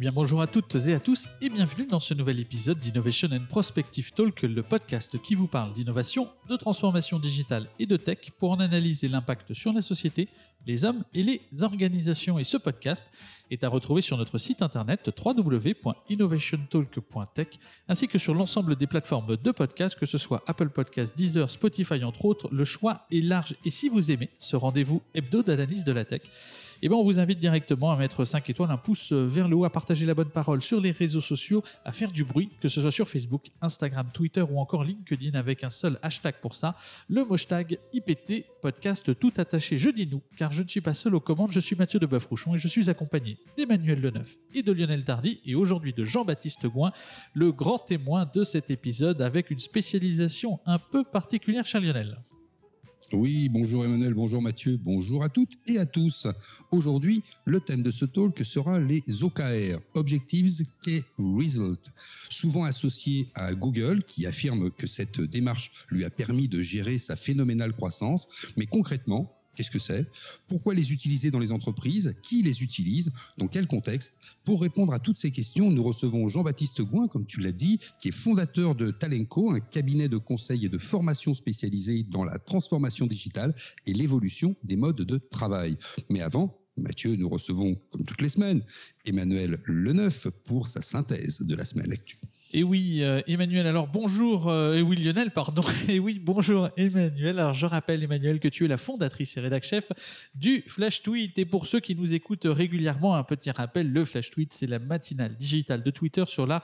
Eh bien bonjour à toutes et à tous et bienvenue dans ce nouvel épisode d'Innovation and Prospective Talk, le podcast qui vous parle d'innovation, de transformation digitale et de tech pour en analyser l'impact sur la société, les hommes et les organisations. Et ce podcast est à retrouver sur notre site internet www.innovationtalk.tech ainsi que sur l'ensemble des plateformes de podcast, que ce soit Apple Podcasts, Deezer, Spotify entre autres. Le choix est large et si vous aimez ce rendez-vous hebdo d'analyse de la tech, eh ben on vous invite directement à mettre 5 étoiles, un pouce vers le haut, à partager la bonne parole sur les réseaux sociaux, à faire du bruit, que ce soit sur Facebook, Instagram, Twitter ou encore LinkedIn avec un seul hashtag pour ça, le hashtag IPT podcast tout attaché. Je dis nous, car je ne suis pas seul aux commandes, je suis Mathieu de Boeuf-Rouchon et je suis accompagné d'Emmanuel Leneuf et de Lionel Tardy et aujourd'hui de Jean-Baptiste Gouin, le grand témoin de cet épisode avec une spécialisation un peu particulière chez Lionel. Oui, bonjour Emmanuel, bonjour Mathieu, bonjour à toutes et à tous. Aujourd'hui, le thème de ce talk sera les OKR, Objectives Key Result, souvent associé à Google qui affirme que cette démarche lui a permis de gérer sa phénoménale croissance, mais concrètement, Qu'est-ce que c'est? Pourquoi les utiliser dans les entreprises? Qui les utilise? Dans quel contexte? Pour répondre à toutes ces questions, nous recevons Jean-Baptiste Gouin, comme tu l'as dit, qui est fondateur de Talenco, un cabinet de conseil et de formation spécialisé dans la transformation digitale et l'évolution des modes de travail. Mais avant, Mathieu, nous recevons, comme toutes les semaines, Emmanuel Leneuf pour sa synthèse de la semaine actuelle. Et oui, euh, Emmanuel, alors bonjour, euh, et oui, Lionel, pardon, et oui, bonjour Emmanuel. Alors je rappelle, Emmanuel, que tu es la fondatrice et rédac chef du Flash Tweet. Et pour ceux qui nous écoutent régulièrement, un petit rappel, le Flash Tweet, c'est la matinale digitale de Twitter sur la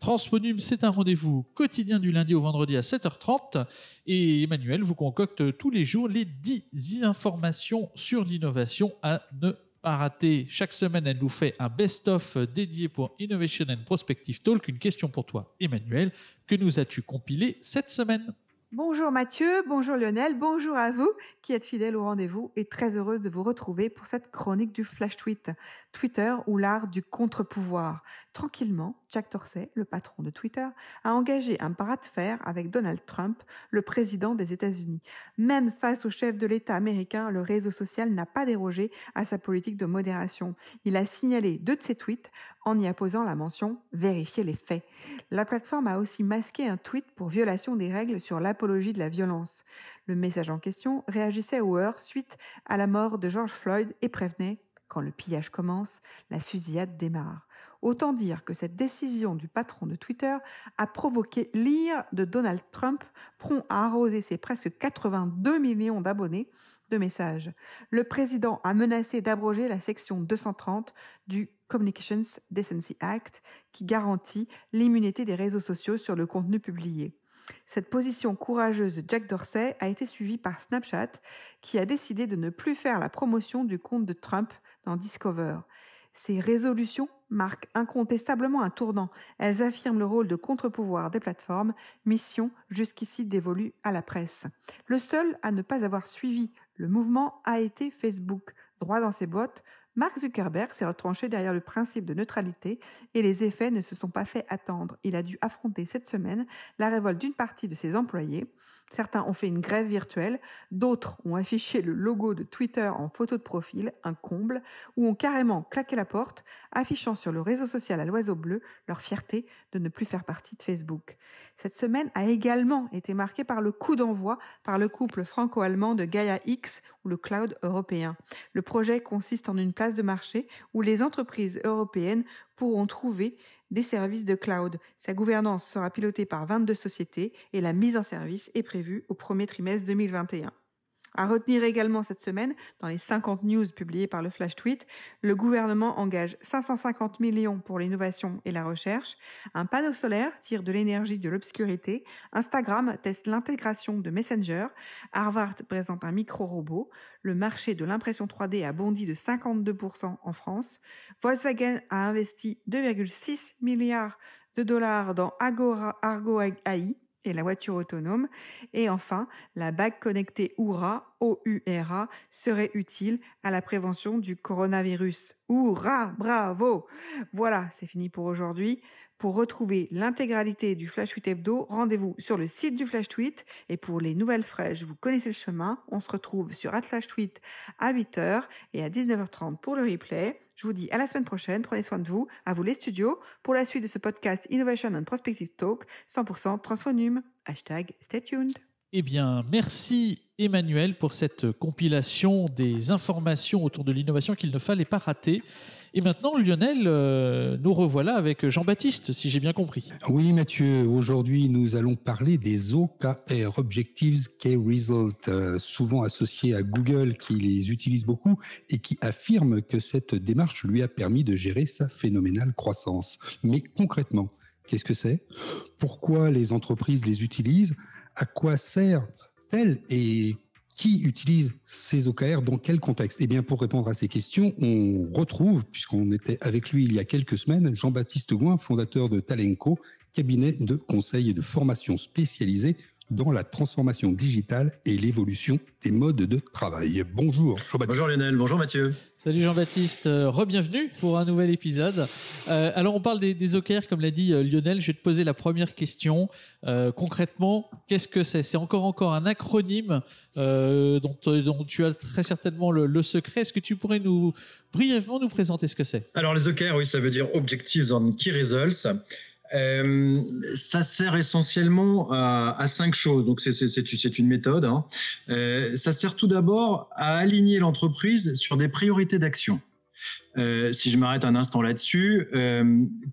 Transponum. C'est un rendez-vous quotidien du lundi au vendredi à 7h30. Et Emmanuel vous concocte tous les jours les 10 informations sur l'innovation à ne pas rater. Chaque semaine, elle nous fait un best-of dédié pour Innovation and Prospective Talk. Une question pour toi, Emmanuel. Que nous as-tu compilé cette semaine? Bonjour Mathieu, bonjour Lionel, bonjour à vous qui êtes fidèles au rendez-vous et très heureuse de vous retrouver pour cette chronique du Flash Tweet, Twitter ou l'art du contre-pouvoir. Tranquillement, Jack Dorsey, le patron de Twitter, a engagé un bras de fer avec Donald Trump, le président des États-Unis. Même face au chef de l'État américain, le réseau social n'a pas dérogé à sa politique de modération. Il a signalé deux de ses tweets en y apposant la mention vérifier les faits. La plateforme a aussi masqué un tweet pour violation des règles sur l'apologie de la violence. Le message en question réagissait au heure suite à la mort de George Floyd et prévenait quand le pillage commence, la fusillade démarre. Autant dire que cette décision du patron de Twitter a provoqué l'ire de Donald Trump, prompt à arroser ses presque 82 millions d'abonnés de messages. Le président a menacé d'abroger la section 230 du Communications Decency Act qui garantit l'immunité des réseaux sociaux sur le contenu publié. Cette position courageuse de Jack Dorsey a été suivie par Snapchat, qui a décidé de ne plus faire la promotion du compte de Trump dans Discover. Ces résolutions marquent incontestablement un tournant. Elles affirment le rôle de contre-pouvoir des plateformes, mission jusqu'ici dévolue à la presse. Le seul à ne pas avoir suivi le mouvement a été Facebook. Droit dans ses bottes, Mark Zuckerberg s'est retranché derrière le principe de neutralité et les effets ne se sont pas fait attendre. Il a dû affronter cette semaine la révolte d'une partie de ses employés. Certains ont fait une grève virtuelle, d'autres ont affiché le logo de Twitter en photo de profil, un comble, ou ont carrément claqué la porte, affichant sur le réseau social à l'oiseau bleu leur fierté de ne plus faire partie de Facebook. Cette semaine a également été marquée par le coup d'envoi par le couple franco-allemand de Gaia X le cloud européen. Le projet consiste en une place de marché où les entreprises européennes pourront trouver des services de cloud. Sa gouvernance sera pilotée par 22 sociétés et la mise en service est prévue au premier trimestre 2021. À retenir également cette semaine, dans les 50 news publiées par le Flash Tweet, le gouvernement engage 550 millions pour l'innovation et la recherche, un panneau solaire tire de l'énergie de l'obscurité, Instagram teste l'intégration de Messenger, Harvard présente un micro-robot, le marché de l'impression 3D a bondi de 52% en France, Volkswagen a investi 2,6 milliards de dollars dans Argo AI, la voiture autonome. Et enfin, la bague connectée Oura O-U-R-A, serait utile à la prévention du coronavirus. Hourra, bravo Voilà, c'est fini pour aujourd'hui. Pour retrouver l'intégralité du Flash Tweet Hebdo, rendez-vous sur le site du Flash Tweet. Et pour les nouvelles fraîches, vous connaissez le chemin. On se retrouve sur Atlash Tweet à 8h et à 19h30 pour le replay. Je vous dis à la semaine prochaine. Prenez soin de vous. À vous les studios pour la suite de ce podcast Innovation and Prospective Talk 100% Transphonum. Hashtag stay tuned. Eh bien, merci Emmanuel pour cette compilation des informations autour de l'innovation qu'il ne fallait pas rater. Et maintenant, Lionel, euh, nous revoilà avec Jean-Baptiste, si j'ai bien compris. Oui, Mathieu, aujourd'hui, nous allons parler des OKR, Objectives Key Result, euh, souvent associés à Google, qui les utilise beaucoup et qui affirme que cette démarche lui a permis de gérer sa phénoménale croissance. Mais concrètement, qu'est-ce que c'est? Pourquoi les entreprises les utilisent? À quoi sert-elle et qui utilise ces OKR dans quel contexte? Eh bien, pour répondre à ces questions, on retrouve, puisqu'on était avec lui il y a quelques semaines, Jean-Baptiste Gouin, fondateur de Talenco, cabinet de conseil et de formation spécialisé dans la transformation digitale et l'évolution des modes de travail. Bonjour Jean-Baptiste. Bonjour Lionel, bonjour Mathieu. Salut Jean-Baptiste, euh, re-bienvenue pour un nouvel épisode. Euh, alors on parle des, OKR, comme l'a dit euh, Lionel, je vais te poser la première question. concrètement, qu'est-ce que c'est? C'est encore encore un acronyme dont, dont, tu as très certainement le, le secret. Est-ce que tu pourrais nous brièvement nous présenter ce que c'est? Alors les OKR, oui, ça veut dire Objectives on Key Results. Euh, ça sert essentiellement à, cinq choses. Donc c'est une méthode. Hein. Euh, ça sert tout d'abord à aligner l'entreprise sur des priorités d'action. Euh, si je m'arrête un instant là-dessus,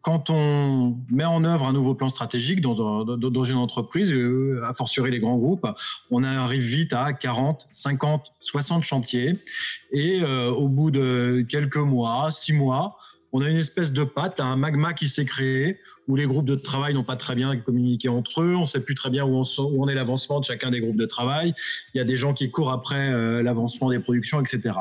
quand on met en œuvre un nouveau plan stratégique dans, dans une entreprise, a fortiori les grands groupes, on arrive vite à 40, 50, 60 chantiers. Et au bout de quelques mois, six mois, on a une espèce de patte, un magma qui s'est créé, où les groupes de travail n'ont pas très bien communiqué entre eux, on ne sait plus très bien où on, est l'avancement de chacun des groupes de travail, il y a des gens qui courent après euh, l'avancement des productions, etc.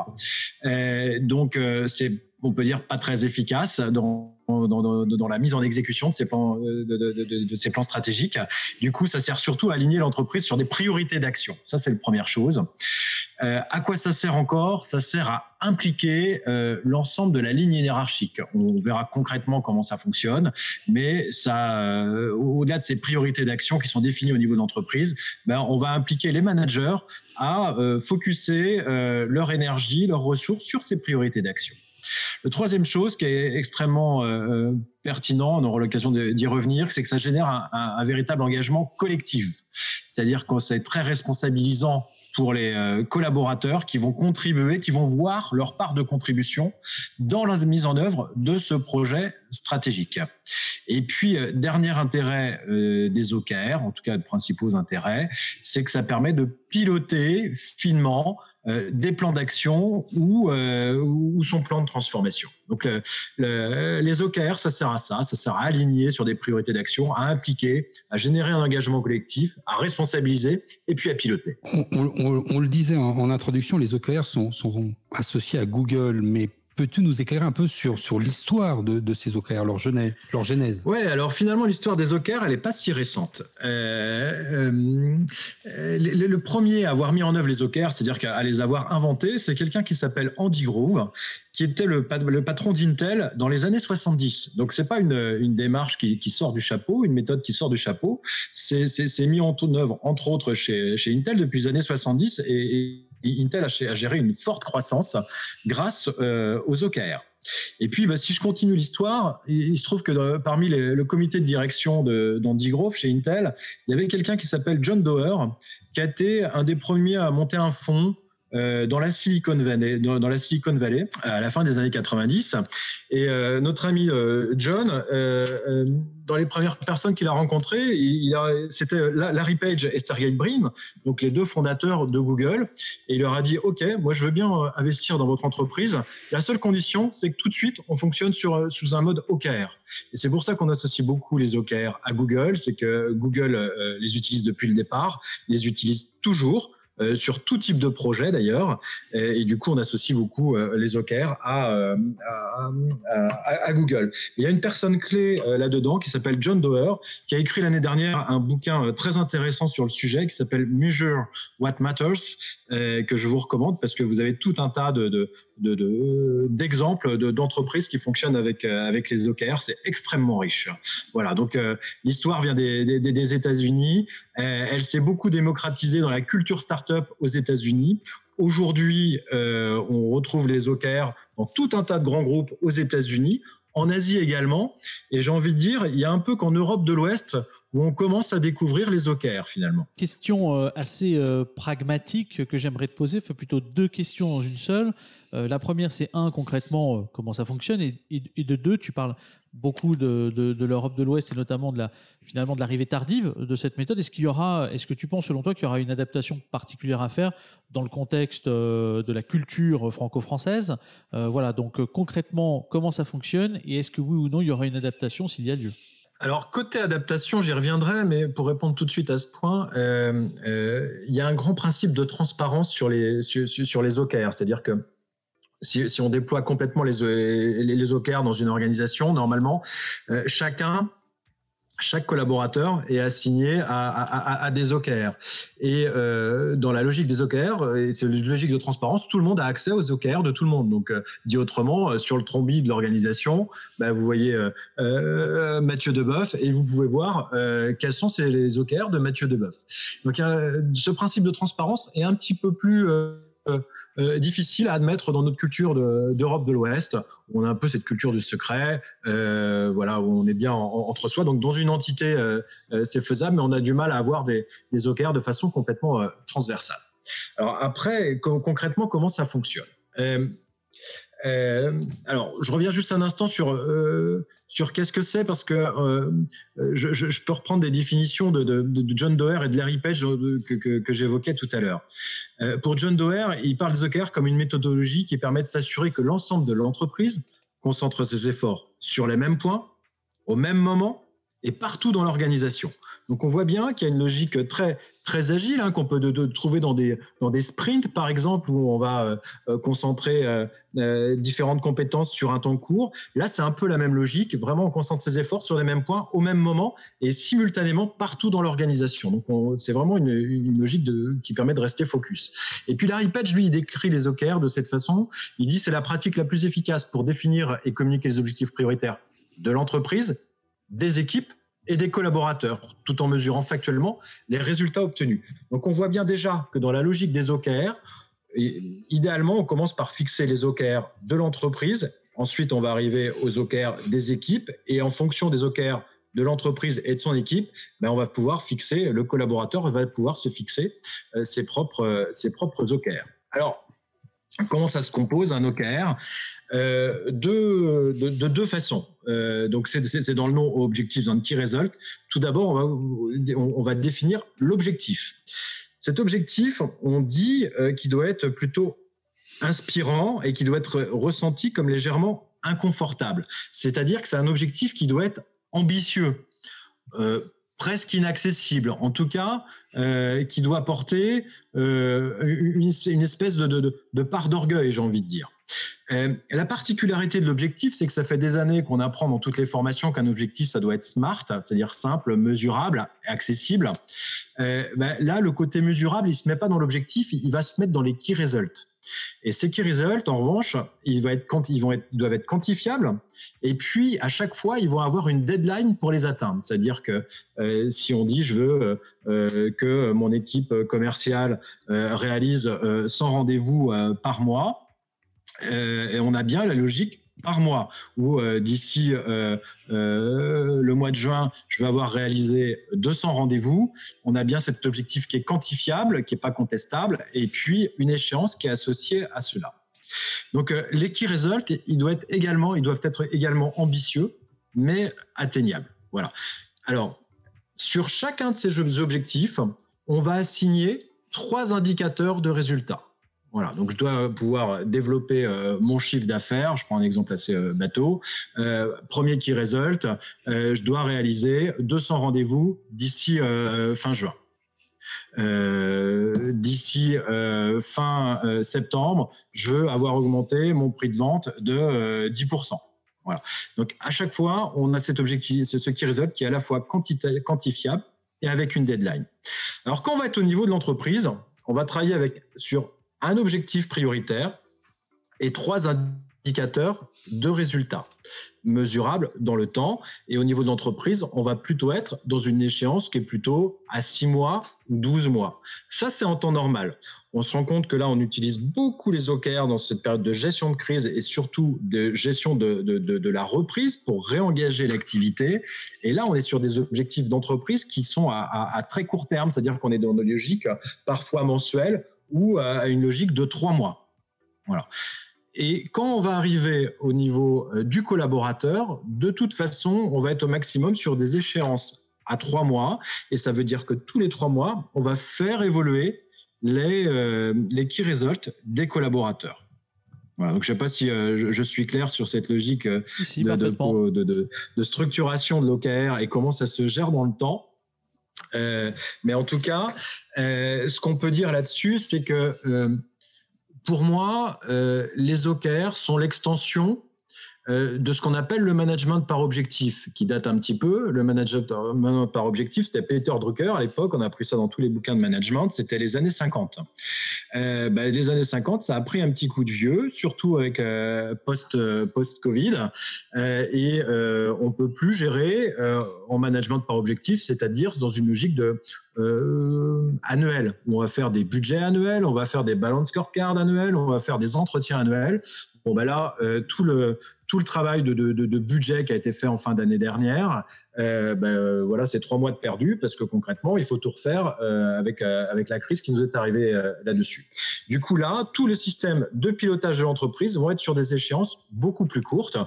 donc, euh, c'est, on peut dire, pas très efficace dans la mise en exécution de ces plans, euh, de, ces plans stratégiques. Du coup, ça sert surtout à aligner l'entreprise sur des priorités d'action. Ça, c'est la première chose. Euh, à quoi ça sert encore? Ça sert à impliquer euh, l'ensemble de la ligne hiérarchique. On verra concrètement comment ça fonctionne, mais ça, au-delà de ces priorités d'action qui sont définies au niveau de l'entreprise, ben, on va impliquer les managers à focuser leur énergie, leurs ressources sur ces priorités d'action. Le troisième chose qui est extrêmement euh, euh, pertinent, on aura l'occasion d'y revenir, c'est que ça génère un, véritable engagement collectif. C'est-à-dire que c'est très responsabilisant pour les euh, collaborateurs qui vont contribuer, qui vont voir leur part de contribution dans la mise en œuvre de ce projet stratégique. Et puis, dernier intérêt des OKR, en tout cas de principaux intérêts, c'est que ça permet de piloter finement euh, des plans d'action ou, euh, ou son plan de transformation. Donc les OKR, ça sert à ça, ça sert à aligner sur des priorités d'action, à impliquer, à générer un engagement collectif, à responsabiliser et puis à piloter. On, le disait en, introduction, les OKR sont, sont associés à Google, mais Peux-tu nous éclairer un peu sur, sur l'histoire de, ces OKR, leur genèse, leur genèse? Oui, alors finalement, l'histoire des OKR, elle n'est pas si récente. Euh, euh, le, premier à avoir mis en œuvre les OKR, c'est-à-dire à les avoir inventés, c'est quelqu'un qui s'appelle Andy Grove, qui était le, le patron d'Intel dans les années 70. Donc, c'est pas une, une démarche qui, qui, sort du chapeau, une méthode qui sort du chapeau. C'est mis en œuvre, entre autres, chez, chez Intel depuis les années 70 et Intel a géré une forte croissance grâce euh, aux OKR. Et puis, bah, si je continue l'histoire, il, se trouve que parmi le comité de direction d'Andy Grove chez Intel, il y avait quelqu'un qui s'appelle John Doerr, qui a été un des premiers à monter un fonds euh, dans la Silicon Valley, dans, la Silicon Valley, à la fin des années 90. Et euh, notre ami euh, John, dans les premières personnes qu'il a rencontrées, il, c'était Larry Page et Sergey Brin, donc les deux fondateurs de Google. Et il leur a dit OK, moi je veux bien investir dans votre entreprise. La seule condition, c'est que tout de suite on fonctionne sur sous un mode OKR. Et c'est pour ça qu'on associe beaucoup les OKR à Google, c'est que Google les utilise depuis le départ, les utilise toujours sur tout type de projet d'ailleurs. Et, du coup, on associe beaucoup les OKR à, à, Google. Il y a une personne clé là-dedans qui s'appelle John Doerr, qui a écrit l'année dernière un bouquin très intéressant sur le sujet qui s'appelle Measure What Matters, que je vous recommande parce que vous avez tout un tas de, d'exemples de, d'entreprises qui fonctionnent avec, avec les OKR. C'est extrêmement riche. Voilà, donc l'histoire vient des, États-Unis. elle s'est beaucoup démocratisée dans la culture startup aux États-Unis. Aujourd'hui, euh, on retrouve les OKR dans tout un tas de grands groupes aux États-Unis, en Asie également. Et j'ai envie de dire, il y a un peu qu'en Europe de l'Ouest où on commence à découvrir les OKR finalement. Question euh, assez euh, pragmatique que j'aimerais te poser, enfin plutôt deux questions dans une seule. la première, c'est un, concrètement, comment ça fonctionne, et, de deux, tu parles beaucoup de, l'Europe de l'Ouest et notamment de la, finalement de l'arrivée tardive de cette méthode. Est-ce qu'il y aura, est-ce que tu penses selon toi qu'il y aura une adaptation particulière à faire dans le contexte euh, de la culture franco-française? Euh, Voilà, donc euh, concrètement, comment ça fonctionne et est-ce que oui ou non il y aura une adaptation s'il y a lieu? Alors, côté adaptation, j'y reviendrai, mais pour répondre tout de suite à ce point, il y a un grand principe de transparence sur les, sur les OKR. C'est-à-dire que si, on déploie complètement les, les, OKR dans une organisation, normalement, euh, chacun chaque collaborateur est assigné à, des OKR. Et euh, dans la logique des OKR, et c'est une logique de transparence, tout le monde a accès aux OKR de tout le monde. Donc, euh, dit autrement, sur le trombi de l'organisation, bah, vous voyez Mathieu Deboeuf et vous pouvez voir quels sont les OKR de Mathieu Deboeuf. Donc, ce principe de transparence est un petit peu plus euh, difficile à admettre dans notre culture d'Europe de, l'Ouest, où on a un peu cette culture du secret, euh, voilà, où on est bien entre soi. Donc dans une entité, euh, c'est faisable, mais on a du mal à avoir des, des OKR de façon complètement transversale. Alors après, concrètement, comment ça fonctionne? Euh, alors, je reviens juste un instant sur, euh, sur qu'est-ce que c'est, parce que euh, je, peux reprendre des définitions de, John Doerr et de Larry Page que, j'évoquais tout à l'heure. pour John Doerr, il parle de OKR comme une méthodologie qui permet de s'assurer que l'ensemble de l'entreprise concentre ses efforts sur les mêmes points, au même moment et partout dans l'organisation. Donc on voit bien qu'il y a une logique très très agile hein, qu'on peut trouver dans des dans des sprints par exemple où on va euh, euh, concentrer euh, différentes compétences sur un temps court. Là c'est un peu la même logique. Vraiment on concentre ses efforts sur les mêmes points au même moment et simultanément partout dans l'organisation. Donc c'est vraiment une, une logique qui permet de rester focus. Et puis Larry Page lui il décrit les OKR de cette façon. Il dit c'est la pratique la plus efficace pour définir et communiquer les objectifs prioritaires de l'entreprise des équipes et des collaborateurs, tout en mesurant factuellement les résultats obtenus. Donc on voit bien déjà que dans la logique des OKR, idéalement, on commence par fixer les OKR de l'entreprise, ensuite on va arriver aux OKR des équipes, et en fonction des OKR de l'entreprise et de son équipe, ben on va pouvoir fixer, le collaborateur va pouvoir se fixer euh, ses, propres, ses propres OKR. Alors, comment ça se compose un OKR euh, de, de, deux façons. Euh, donc, c'est dans le nom Objectives and Key Result. Tout d'abord, on va, définir l'objectif. Cet objectif, on dit euh, qu'il doit être plutôt inspirant et qui doit être ressenti comme légèrement inconfortable. C'est-à-dire que c'est un objectif qui doit être ambitieux, presque inaccessible, en tout cas, qui doit porter une, espèce de part d'orgueil, j'ai envie de dire. Euh, la particularité de l'objectif, c'est que ça fait des années qu'on apprend dans toutes les formations qu'un objectif, ça doit être smart, c'est-à-dire simple, mesurable, accessible. Euh, ben, là, le côté mesurable, il se met pas dans l'objectif, il va se mettre dans les key results. Et ces key results, en revanche, ils, être, doivent être quantifiables. Et puis, à chaque fois, ils vont avoir une deadline pour les atteindre. C'est-à-dire que euh, si on dit, je veux que mon équipe commerciale réalise 100 rendez-vous par mois, euh, on a bien la logique par mois, où euh, d'ici euh, le mois de juin, je vais avoir réalisé 200 rendez-vous. On a bien cet objectif qui est quantifiable, qui n'est pas contestable, et puis une échéance qui est associée à cela. Donc les key results, ils doivent être également, ils doivent être également ambitieux, mais atteignables. Voilà. Alors, sur chacun de ces objectifs, on va assigner trois indicateurs de résultats. Voilà, donc je dois pouvoir développer euh, mon chiffre d'affaires. Je prends un exemple assez euh, bateau. Euh, premier qui résulte, je dois réaliser 200 rendez-vous d'ici fin juin. d'ici fin septembre, je veux avoir augmenté mon prix de vente de 10%. Voilà. Donc à chaque fois, on a cet objectif, c'est ce qui résulte, qui est à la fois quantifiable et avec une deadline. Alors quand on va être au niveau de l'entreprise, on va travailler avec sur un objectif prioritaire et trois indicateurs de résultats mesurables dans le temps. Et au niveau de l'entreprise, on va plutôt être dans une échéance qui est plutôt à 6 mois ou 12 mois. Ça, c'est en temps normal. On se rend compte que là, on utilise beaucoup les OKR dans cette période de gestion de crise et surtout de gestion de, de, la reprise pour réengager l'activité. Et là, on est sur des objectifs d'entreprise qui sont à, à, très court terme, c'est-à-dire qu'on est dans une logique parfois mensuelle ou à une logique de trois mois. Voilà. Et quand on va arriver au niveau euh, du collaborateur, de toute façon, on va être au maximum sur des échéances à trois mois. Et ça veut dire que tous les trois mois, on va faire évoluer les, euh, les key results des collaborateurs. Voilà, donc je ne sais pas si euh, je, suis clair sur cette logique de, de, de, structuration de l'OKR et comment ça se gère dans le temps. Mais en tout cas, ce qu'on peut dire là-dessus, c'est que pour moi, euh, les OKR sont l'extension euh, de ce qu'on appelle le management par objectif, qui date un petit peu. Le management par objectif, c'était Peter Drucker à l'époque, on a pris ça dans tous les bouquins de management, c'était les années 50. Euh, bah, les années 50, ça a pris un petit coup de vieux, surtout avec euh, post, post-Covid, et on peut plus gérer en management par objectif, c'est-à-dire dans une logique de annuel. On va faire des budgets annuels, on va faire des balance scorecards annuels, on va faire des entretiens annuels. Bon, ben là, tout le tout le travail de, de, budget qui a été fait en fin d'année dernière, euh, ben, euh, voilà, c'est trois mois de perdu parce que concrètement, il faut tout refaire euh, avec, avec la crise qui nous est arrivée là-dessus. Du coup, là, tous les systèmes de pilotage de l'entreprise vont être sur des échéances beaucoup plus courtes.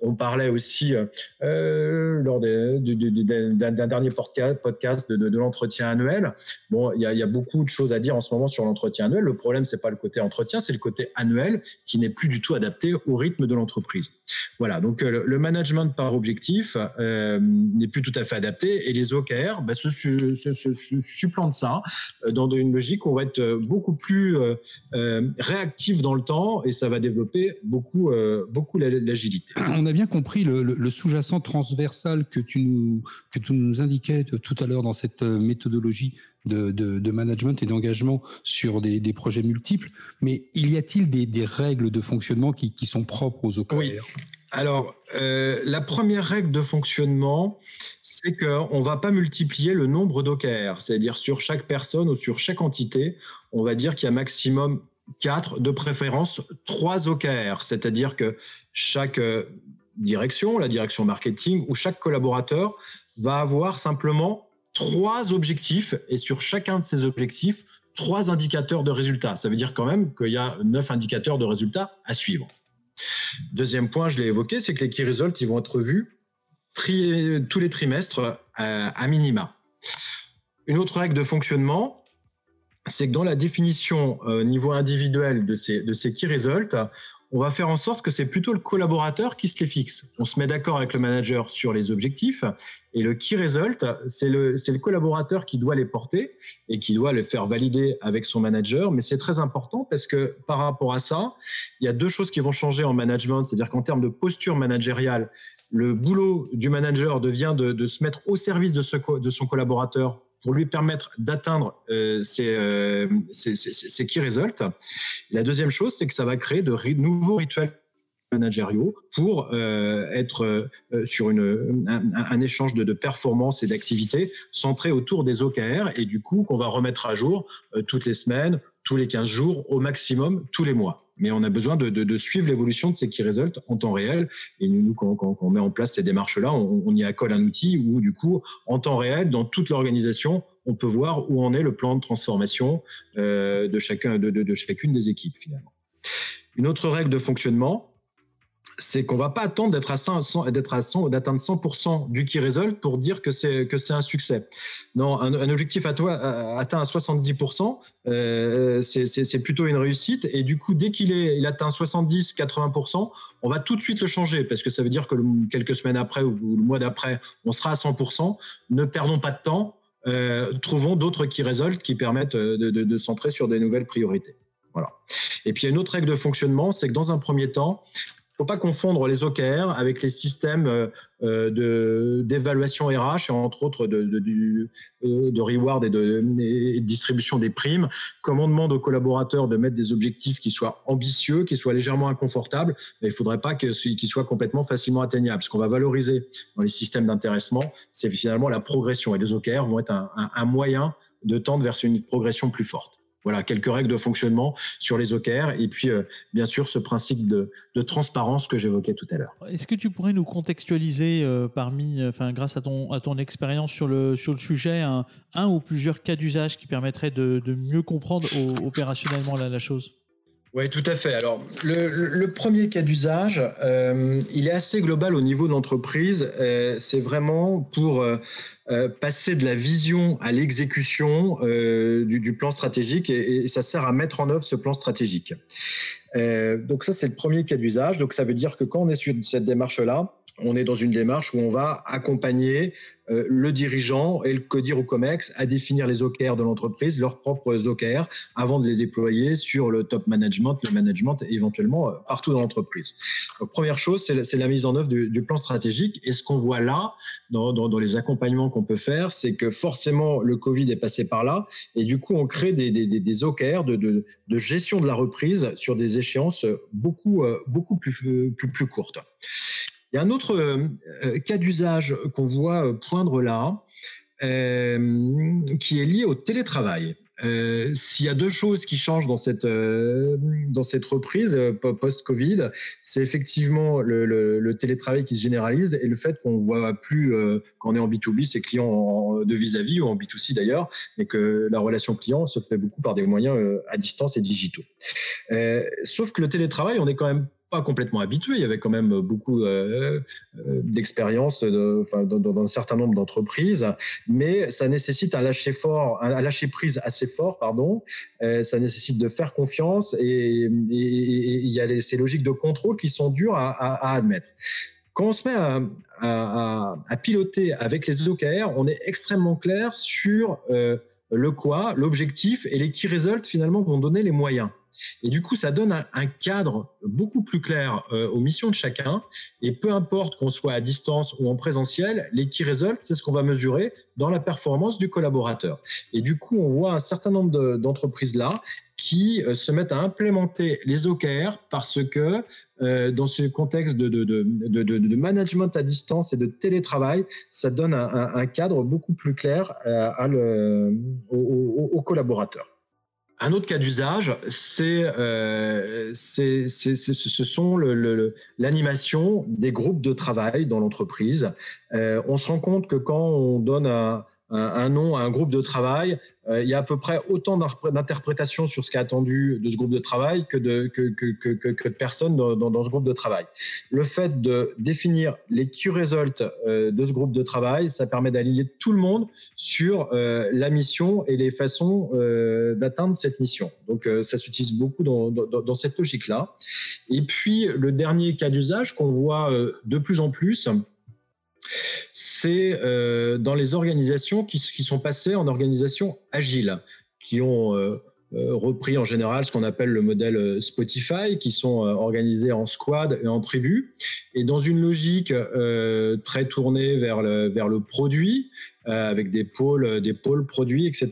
On parlait aussi lors d'un dernier podcast de, l'entretien annuel. Bon, il y, a, y, a beaucoup de choses à dire en ce moment sur l'entretien annuel. Le problème, c'est pas le côté entretien, c'est le côté annuel qui n'est plus du tout adapté au rythme de l'entreprise. Voilà, donc euh, le, management par objectif n'est plus tout à fait adapté et les OKR bah, se, supplantent ça euh, dans une logique où on va être beaucoup plus réactif dans le temps et ça va développer beaucoup, beaucoup l'agilité. On a bien compris le, sous-jacent transversal que tu nous, que tu nous indiquais tout à l'heure dans cette méthodologie de, management et d'engagement sur des, projets multiples, mais il y a-t-il des, règles de fonctionnement qui, sont propres aux OKR Oui. Alors, euh, la première règle de fonctionnement, c'est qu'on ne va pas multiplier le nombre d'OKR, c'est-à-dire sur chaque personne ou sur chaque entité, on va dire qu'il y a maximum 4, de préférence 3 OKR, c'est-à-dire que chaque euh, direction, la direction marketing ou chaque collaborateur va avoir simplement trois objectifs et sur chacun de ces objectifs, trois indicateurs de résultats. Ça veut dire quand même qu'il y a neuf indicateurs de résultats à suivre. Deuxième point, je l'ai évoqué, c'est que les key results, ils vont être vus tous les trimestres euh, à minima. Une autre règle de fonctionnement, c'est que dans la définition euh, niveau individuel de ces, de ces key results, on va faire en sorte que c'est plutôt le collaborateur qui se les fixe. On se met d'accord avec le manager sur les objectifs et le key result, c'est le, collaborateur qui doit les porter et qui doit les faire valider avec son manager. Mais c'est très important parce que par rapport à ça, il y a deux choses qui vont changer en management. C'est-à-dire qu'en termes de posture managériale, le boulot du manager devient de, se mettre au service de, ce, de son collaborateur pour lui permettre d'atteindre euh, euh, key results. La deuxième chose, c'est que ça va créer de nouveaux rituels managériaux pour euh, être sur une, un, échange de, de performances et d'activités centré autour des OKR et du coup qu'on va remettre à jour toutes les semaines, tous les 15 jours, au maximum tous les mois mais on a besoin de, suivre l'évolution de ces key results en temps réel. Et nous, quand, on met en place ces démarches-là, on, y accole un outil où, du coup, en temps réel, dans toute l'organisation, on peut voir où en est le plan de transformation euh, de chacune des équipes, finalement. Une autre règle de fonctionnement, c'est qu'on va pas attendre d'être à 100, d'être à 100, d'atteindre 100% du key result pour dire que c'est que c'est un succès. Non, un, objectif à toi atteint à 70%, euh, c'est plutôt une réussite. Et du coup, dès qu'il est, il atteint 70-80%, on va tout de suite le changer parce que ça veut dire que quelques semaines après ou, le mois d'après, on sera à 100%. Ne perdons pas de temps. trouvons d'autres key results qui permettent de, de centrer sur des nouvelles priorités. Voilà. Et puis il y a une autre règle de fonctionnement, c'est que dans un premier temps, faut pas confondre les OKR avec les systèmes euh, de d'évaluation RH et entre autres de, de, euh, de reward et de, distribution des primes. Comme on demande aux collaborateurs de mettre des objectifs qui soient ambitieux, qui soient légèrement inconfortables, mais il faudrait pas qu'ils soient complètement facilement atteignables. Ce qu'on va valoriser dans les systèmes d'intéressement, c'est finalement la progression. Et les OKR vont être un moyen de tendre vers une progression plus forte. Voilà, quelques règles de fonctionnement sur les OKR et puis euh, bien sûr ce principe de, transparence que j'évoquais tout à l'heure. Est-ce que tu pourrais nous contextualiser euh, parmi, euh, enfin grâce à ton, expérience sur le sujet, un, ou plusieurs cas d'usage qui permettraient de, mieux comprendre opérationnellement la chose? Oui, tout à fait. Alors, le, premier cas d'usage, euh, il est assez global au niveau de l'entreprise. Euh, c'est vraiment pour euh, passer de la vision à l'exécution du, plan stratégique et, et, ça sert à mettre en œuvre ce plan stratégique. donc ça, c'est le premier cas d'usage. Donc ça veut dire que quand on est sur cette démarche-là, on est dans une démarche où on va accompagner euh, le dirigeant et le CODIR ou COMEX à définir les OKR de l'entreprise, leurs propres OKR, avant de les déployer sur le top management, le management éventuellement euh, partout dans l'entreprise. Première chose, c'est la mise en œuvre du, plan stratégique. Et ce qu'on voit là, dans, les accompagnements qu'on peut faire, c'est que forcément, le Covid est passé par là. Et du coup, on crée des, des, OKR de, de, gestion de la reprise sur des échéances beaucoup, euh, beaucoup plus, plus, plus courtes. Il y a un autre euh, euh, cas d'usage qu'on voit euh, poindre là, qui est lié au télétravail. S'il y a deux choses qui changent dans cette, dans cette reprise post-Covid, c'est effectivement le, télétravail qui se généralise et le fait qu'on ne voit plus, quand on est en B2B, ses clients de vis-à-vis ou en B2C d'ailleurs, mais que la relation client se fait beaucoup par des moyens à distance et digitaux. sauf que le télétravail, on est quand même pas complètement habitué. Il y avait quand même beaucoup euh, euh, d'expérience dans, un certain nombre d'entreprises, mais ça nécessite un lâcher fort, un, lâcher prise assez fort, pardon. Euh, ça nécessite de faire confiance et, il y a ces logiques de contrôle qui sont dures à, admettre. Quand on se met à, piloter avec les OKR, on est extrêmement clair sur le quoi, l'objectif et les key results finalement vont donner les moyens. Et du coup, ça donne un, cadre beaucoup plus clair euh, aux missions de chacun. Et peu importe qu'on soit à distance ou en présentiel, les key results, c'est ce qu'on va mesurer dans la performance du collaborateur. Et du coup, on voit un certain nombre d'entreprises là qui euh, se mettent à implémenter les OKR parce que euh, dans ce contexte de, management à distance et de télétravail, ça donne un, cadre beaucoup plus clair aux collaborateurs. Un autre cas d'usage, c'est, euh, ce sont l'animation des groupes de travail dans l'entreprise. Euh, on se rend compte que quand on donne un, un, nom à un groupe de travail, euh, il y a à peu près autant d'interprétations sur ce qui est attendu de ce groupe de travail que de, personnes dans, ce groupe de travail. Le fait de définir les key results euh, de ce groupe de travail, ça permet d'aligner tout le monde sur euh, la mission et les façons d'atteindre cette mission. Donc ça s'utilise beaucoup dans cette logique-là. Et puis le dernier cas d'usage qu'on voit de plus en plus, c'est euh, dans les organisations qui, sont passées en organisations agiles, qui ont euh, repris en général ce qu'on appelle le modèle Spotify, qui sont organisés en squad et en tribu, et dans une logique très tournée vers le, vers le produit, euh, avec des pôles, euh, des pôles produits, etc.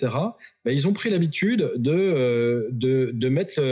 Ben, ils ont pris l'habitude de, euh, de, de, mettre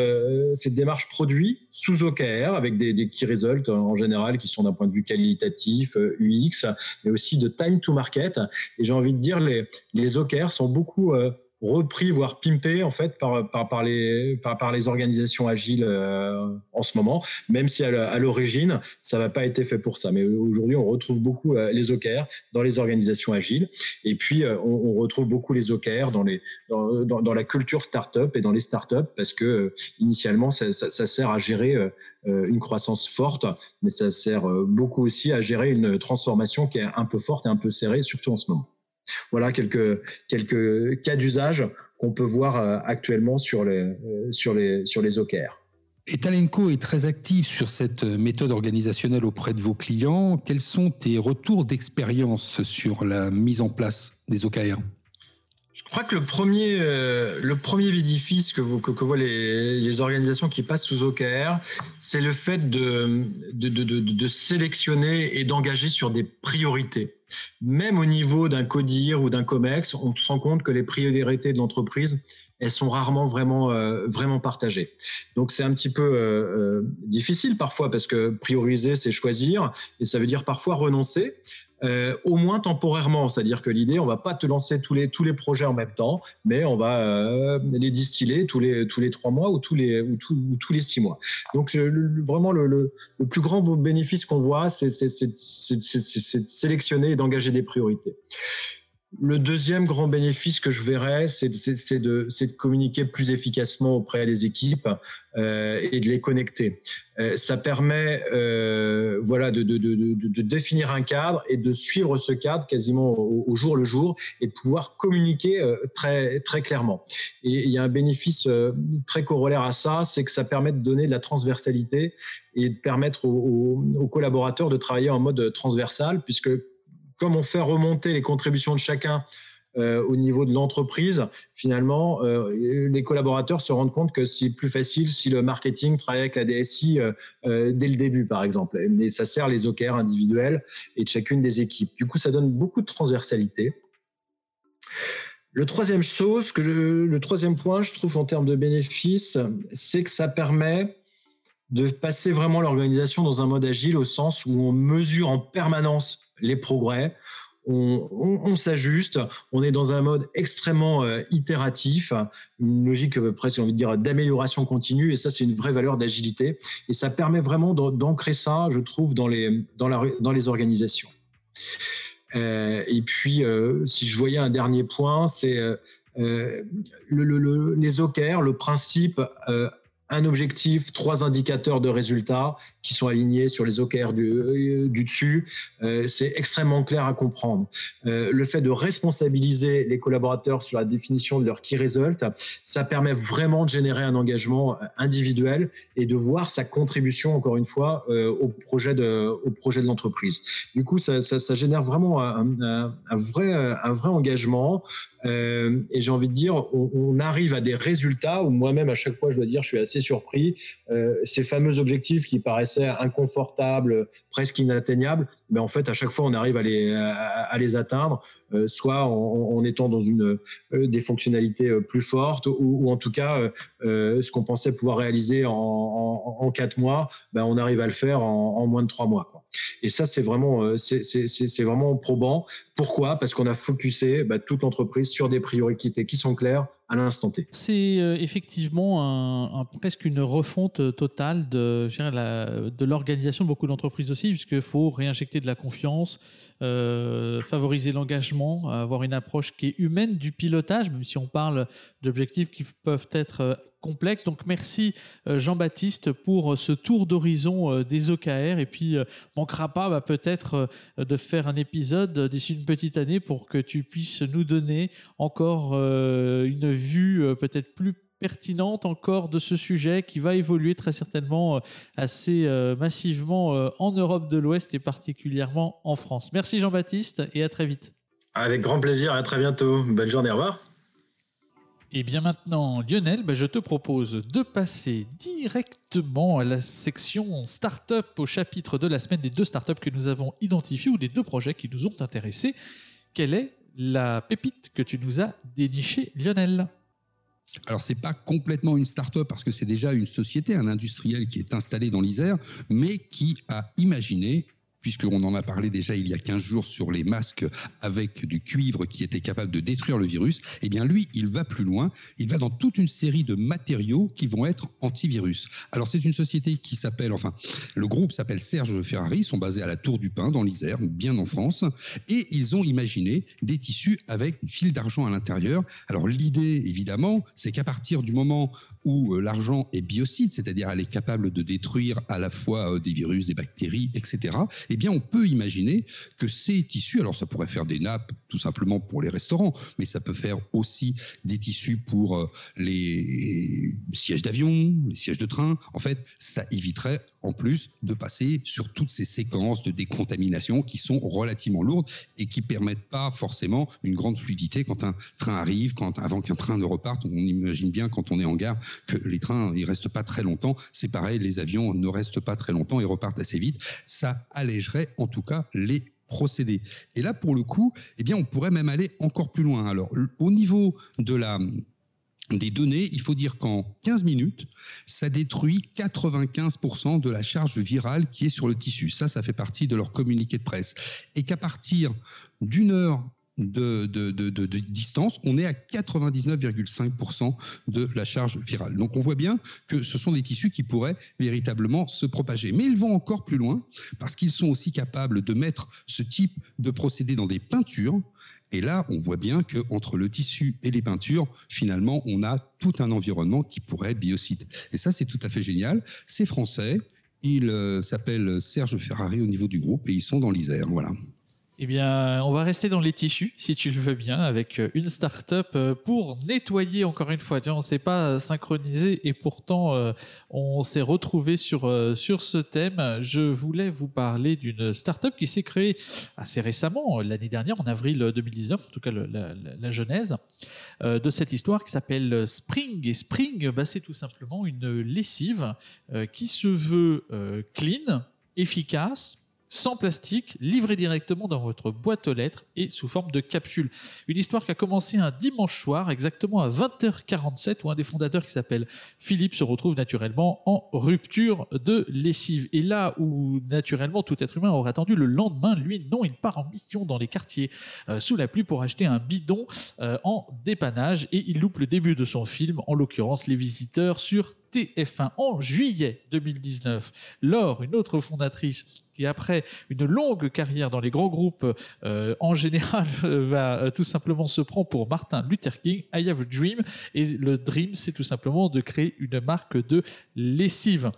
cette démarche produit sous OKR avec des, des key results en général qui sont d'un point de vue qualitatif, UX, mais aussi de time to market. Et j'ai envie de dire, les, les OKR sont beaucoup repris, voire pimpé en fait par, par, par, les, par, par les organisations agiles euh, en ce moment, même si à l'origine, ça n'a pas été fait pour ça. Mais aujourd'hui, on retrouve beaucoup euh, les OKR dans les organisations agiles. Et puis, euh, on, retrouve beaucoup les OKR dans, les, dans, dans, la culture startup et dans les startups parce que initialement, ça, ça, ça, sert à gérer une croissance forte, mais ça sert beaucoup aussi à gérer une transformation qui est un peu forte et un peu serrée, surtout en ce moment. Voilà quelques, cas d'usage qu'on peut voir euh, actuellement sur les, euh, sur les, sur les OKR. Et Talenco est très actif sur cette méthode organisationnelle auprès de vos clients. Quels sont tes retours d'expérience sur la mise en place des OKR je crois que le premier, euh, le premier édifice que, vous, que, voient les, les, organisations qui passent sous OKR, c'est le fait de, de, de, de sélectionner et d'engager sur des priorités. Même au niveau d'un CODIR ou d'un COMEX, on se rend compte que les priorités de l'entreprise, elles sont rarement vraiment, euh, vraiment partagées. Donc c'est un petit peu euh, difficile parfois parce que prioriser, c'est choisir et ça veut dire parfois renoncer. Euh, au moins temporairement. C'est-à-dire que l'idée, on va pas te lancer tous les, tous les projets en même temps, mais on va euh, les distiller tous les, tous les trois mois ou tous les, ou, tous les six mois. Donc, vraiment, le, le, plus grand bénéfice qu'on voit, c'est de sélectionner et d'engager des priorités. Le deuxième grand bénéfice que je verrais, c'est de, communiquer plus efficacement auprès des équipes euh, et de les connecter. Euh, ça permet euh, voilà, de, définir un cadre et de suivre ce cadre quasiment au, jour le jour et de pouvoir communiquer très, très clairement. Et il y a un bénéfice très corollaire à ça, c'est que ça permet de donner de la transversalité et de permettre aux, aux collaborateurs de travailler en mode transversal, puisque comme on fait remonter les contributions de chacun euh, au niveau de l'entreprise, finalement, euh, les collaborateurs se rendent compte que c'est plus facile si le marketing travaille avec la DSI euh, dès le début, par exemple. Mais ça sert les OKR individuels et de chacune des équipes. Du coup, ça donne beaucoup de transversalité. Le troisième chose, que le troisième point, je trouve en termes de bénéfices, c'est que ça permet de passer vraiment l'organisation dans un mode agile au sens où on mesure en permanence les progrès, on, s'ajuste, on est dans un mode extrêmement euh, itératif, une logique euh, presque, envie de dire, d'amélioration continue, et ça, c'est une vraie valeur d'agilité, et ça permet vraiment d'ancrer ça, je trouve, dans les, organisations. Euh, et puis, si je voyais un dernier point, c'est le, les OKR, le principe un objectif, trois indicateurs de résultats qui sont alignés sur les OKR du, euh, dessus. Euh, c'est extrêmement clair à comprendre. Euh, le fait de responsabiliser les collaborateurs sur la définition de leur key result, ça permet vraiment de générer un engagement individuel et de voir sa contribution, encore une fois, au projet de, au projet de l'entreprise. Du coup, ça, ça, génère vraiment un, vrai, un vrai engagement. Et j'ai envie de dire, on, arrive à des résultats où moi-même, à chaque fois, je dois dire, je suis assez surpris. Ces fameux objectifs qui paraissaient inconfortables, presque inatteignables, mais en fait, à chaque fois, on arrive à les, atteindre, euh, soit en, étant dans une, euh, des fonctionnalités euh, plus fortes, ou, en tout cas, ce qu'on pensait pouvoir réaliser en, quatre mois, ben, on arrive à le faire en, moins de trois mois. Et ça, c'est vraiment, c'est vraiment probant. Pourquoi? Parce qu'on a focusé bah, toute l'entreprise sur des priorités qui sont claires à l'instant T. C'est euh, effectivement un, presque une refonte totale de, l'organisation de beaucoup d'entreprises aussi, puisqu'il faut réinjecter de la confiance, euh, favoriser l'engagement, avoir une approche qui est humaine du pilotage, même si on parle d'objectifs qui peuvent être euh, complexe. Donc merci euh, Jean-Baptiste pour euh, ce tour d'horizon euh, des OKR et puis manquera pas bah, peut-être de faire un épisode d'ici une petite année pour que tu puisses nous donner encore une vue peut-être plus pertinente encore de ce sujet qui va évoluer très certainement assez massivement en Europe de l'Ouest et particulièrement en France. Merci Jean-Baptiste et à très vite. Avec grand plaisir, à très bientôt. Bonne journée, au revoir. Et bien maintenant, Lionel, ben, je te propose de passer directement à la section Startup, au chapitre de la semaine des deux startups que nous avons identifiées ou des deux projets qui nous ont intéressés. Quelle est la pépite que tu nous as dénichée, Lionel? Alors, c'est pas complètement une start-up parce que c'est déjà une société, un industriel qui est installé dans l'Isère, mais qui a imaginé puisqu'on en a parlé déjà il y a 15 jours sur les masques avec du cuivre qui était capable de détruire le virus, eh bien lui, il va plus loin, il va dans toute une série de matériaux qui vont être antivirus. Alors c'est une société qui s'appelle, enfin, le groupe s'appelle Serge Ferrari, ils sont basés à la Tour du Pin dans l'Isère, bien en France, et ils ont imaginé des tissus avec une file d'argent à l'intérieur. Alors l'idée, évidemment, c'est qu'à partir du moment où euh, l'argent est biocide, c'est-à-dire elle est capable de détruire à la fois euh, des virus, des bactéries, etc., eh bien on peut imaginer que ces tissus, alors ça pourrait faire des nappes tout simplement pour les restaurants, mais ça peut faire aussi des tissus pour euh, les sièges d'avion, les sièges de train. En fait, ça éviterait en plus de passer sur toutes ces séquences de décontamination qui sont relativement lourdes et qui permettent pas forcément une grande fluidité quand un train arrive, avant qu'un train ne reparte. On imagine bien quand on est en gare que les trains ils restent pas très longtemps. C'est pareil, les avions ne restent pas très longtemps et repartent assez vite. Ça allégerait en tout cas les procédés. Et là, pour le coup, eh bien, on pourrait même aller encore plus loin. Alors, au niveau de la des données, il faut dire qu'en 15 minutes, ça détruit 95% de la charge virale qui est sur le tissu. Ça, ça fait partie de leur communiqué de presse. Et qu'à partir d'une heure de, distance, on est à 99,5% de la charge virale. Donc on voit bien que ce sont des tissus qui pourraient véritablement se propager. Mais ils vont encore plus loin parce qu'ils sont aussi capables de mettre ce type de procédé dans des peintures. Et là, on voit bien qu'entre le tissu et les peintures, finalement, on a tout un environnement qui pourrait être biocide. Et ça, c'est tout à fait génial. C'est français. Il euh, s'appelle Serge Ferrari au niveau du groupe et ils sont dans l'Isère. Voilà. Eh bien, on va rester dans les tissus, si tu le veux bien, avec euh, une start-up euh, pour nettoyer, encore une fois. on ne s'est pas euh, synchronisé et pourtant, on s'est retrouvé sur, sur ce thème. Je voulais vous parler d'une start-up qui s'est créée assez récemment, l'année dernière, en avril 2019, en tout cas la, genèse de cette histoire qui s'appelle Spring. Et Spring, bah, c'est tout simplement une lessive qui se veut clean, efficace, sans plastique, livré directement dans votre boîte aux lettres et sous forme de capsule. Une histoire qui a commencé un dimanche soir, exactement à 20h47, où un des fondateurs qui s'appelle Philippe se retrouve naturellement en rupture de lessive. Et là où naturellement tout être humain aurait attendu le lendemain, lui non, il part en mission dans les quartiers euh, sous la pluie pour acheter un bidon euh, en dépannage et il loupe le début de son film, en l'occurrence Les Visiteurs sur TF1 en juillet 2019. Laure, une autre fondatrice, qui après une longue carrière dans les grands groupes, euh, en général, va euh, tout simplement se prendre pour Martin Luther King, I have a dream. Et le dream, c'est tout simplement de créer une marque de lessive.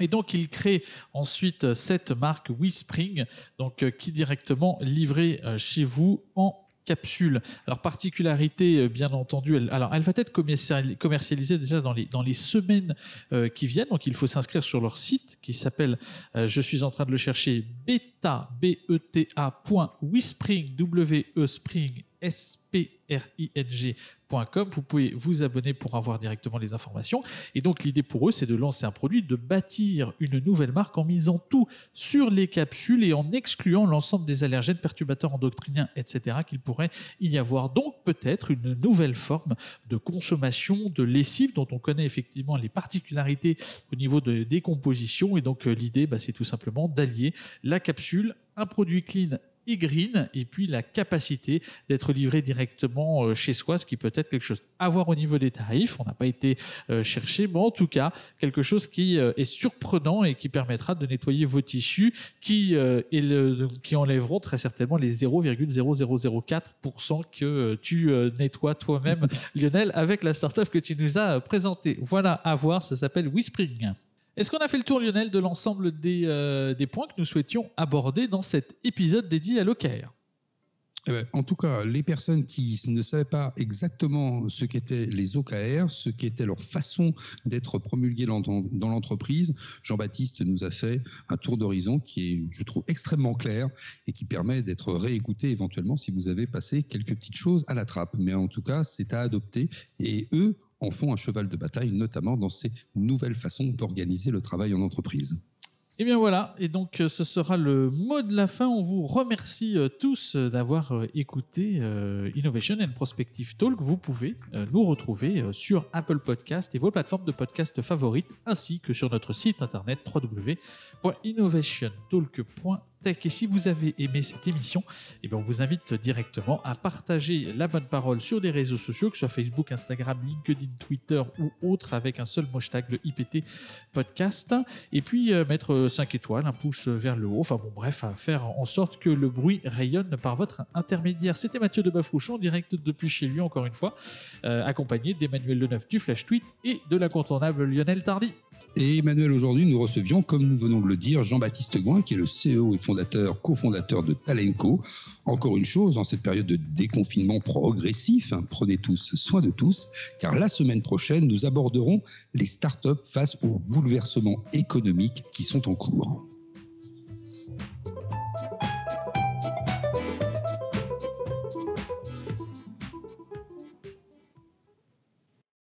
Et donc, il crée ensuite cette marque WeSpring, donc euh, qui directement livrée chez vous en capsule. Alors, particularité, euh, bien entendu, elle, alors, elle va être commercialisée déjà dans les, dans les semaines euh, qui viennent. Donc, il faut s'inscrire sur leur site qui s'appelle, euh, je suis en train de le chercher, beta, B-E-T-A, W, E, Spring, spring.com. Vous pouvez vous abonner pour avoir directement les informations. Et donc l'idée pour eux, c'est de lancer un produit, de bâtir une nouvelle marque en misant tout sur les capsules et en excluant l'ensemble des allergènes, perturbateurs endocriniens, etc. qu'il pourrait y avoir. Donc peut-être une nouvelle forme de consommation de lessive dont on connaît effectivement les particularités au niveau de décomposition. Et donc euh, l'idée, bah, c'est tout simplement d'allier la capsule, un produit clean et green, et puis la capacité d'être livré directement euh, chez soi, ce qui peut être quelque chose à voir au niveau des tarifs. On n'a pas été euh, chercher, mais en tout cas, quelque chose qui euh, est surprenant et qui permettra de nettoyer vos tissus, qui, et le, qui enlèveront très certainement les 0,0004% que tu nettoies toi-même, Lionel, avec la startup que tu nous as présentée. Voilà, à voir, ça s'appelle Whispring. Est-ce qu'on a fait le tour, Lionel, de l'ensemble euh, des, points que nous souhaitions aborder dans cet épisode dédié à l'OKR eh ben, en tout cas, les personnes qui ne savaient pas exactement ce qu'étaient les OKR, ce qu'était leur façon d'être promulguée dans, dans l'entreprise, Jean-Baptiste nous a fait un tour d'horizon qui est, je trouve, extrêmement clair et qui permet d'être réécouté éventuellement si vous avez passé quelques petites choses à la trappe. Mais en tout cas, c'est à adopter. Et eux en font un cheval de bataille, notamment dans ces nouvelles façons d'organiser le travail en entreprise. Et eh bien voilà, et donc euh, ce sera le mot de la fin. On vous remercie euh, tous euh, d'avoir écouté Innovation and Prospective Talk. Vous pouvez nous retrouver sur Apple Podcast et vos plateformes de podcast favorites, ainsi que sur notre site internet www.innovationtalk.com Tech. Et si vous avez aimé cette émission, eh bien, on vous invite directement à partager la bonne parole sur les réseaux sociaux, que ce soit Facebook, Instagram, LinkedIn, Twitter ou autre, avec un seul hashtag, le IPT Podcast. Et puis euh, mettre 5 étoiles, un pouce vers le haut. Enfin bon, bref, à faire en sorte que le bruit rayonne par votre intermédiaire. C'était Mathieu de Bafrouchon, direct depuis chez lui, encore une fois, euh, accompagné d'Emmanuel Leneuf du Flash Tweet et de l'incontournable Lionel Tardy. Et Emmanuel, aujourd'hui, nous recevions, comme nous venons de le dire, Jean-Baptiste Gouin, qui est le CEO et fondateur, cofondateur de Talenco. Encore une chose, en cette période de déconfinement progressif, hein, prenez tous soin de tous, car la semaine prochaine, nous aborderons les startups face aux bouleversements économiques qui sont en cours.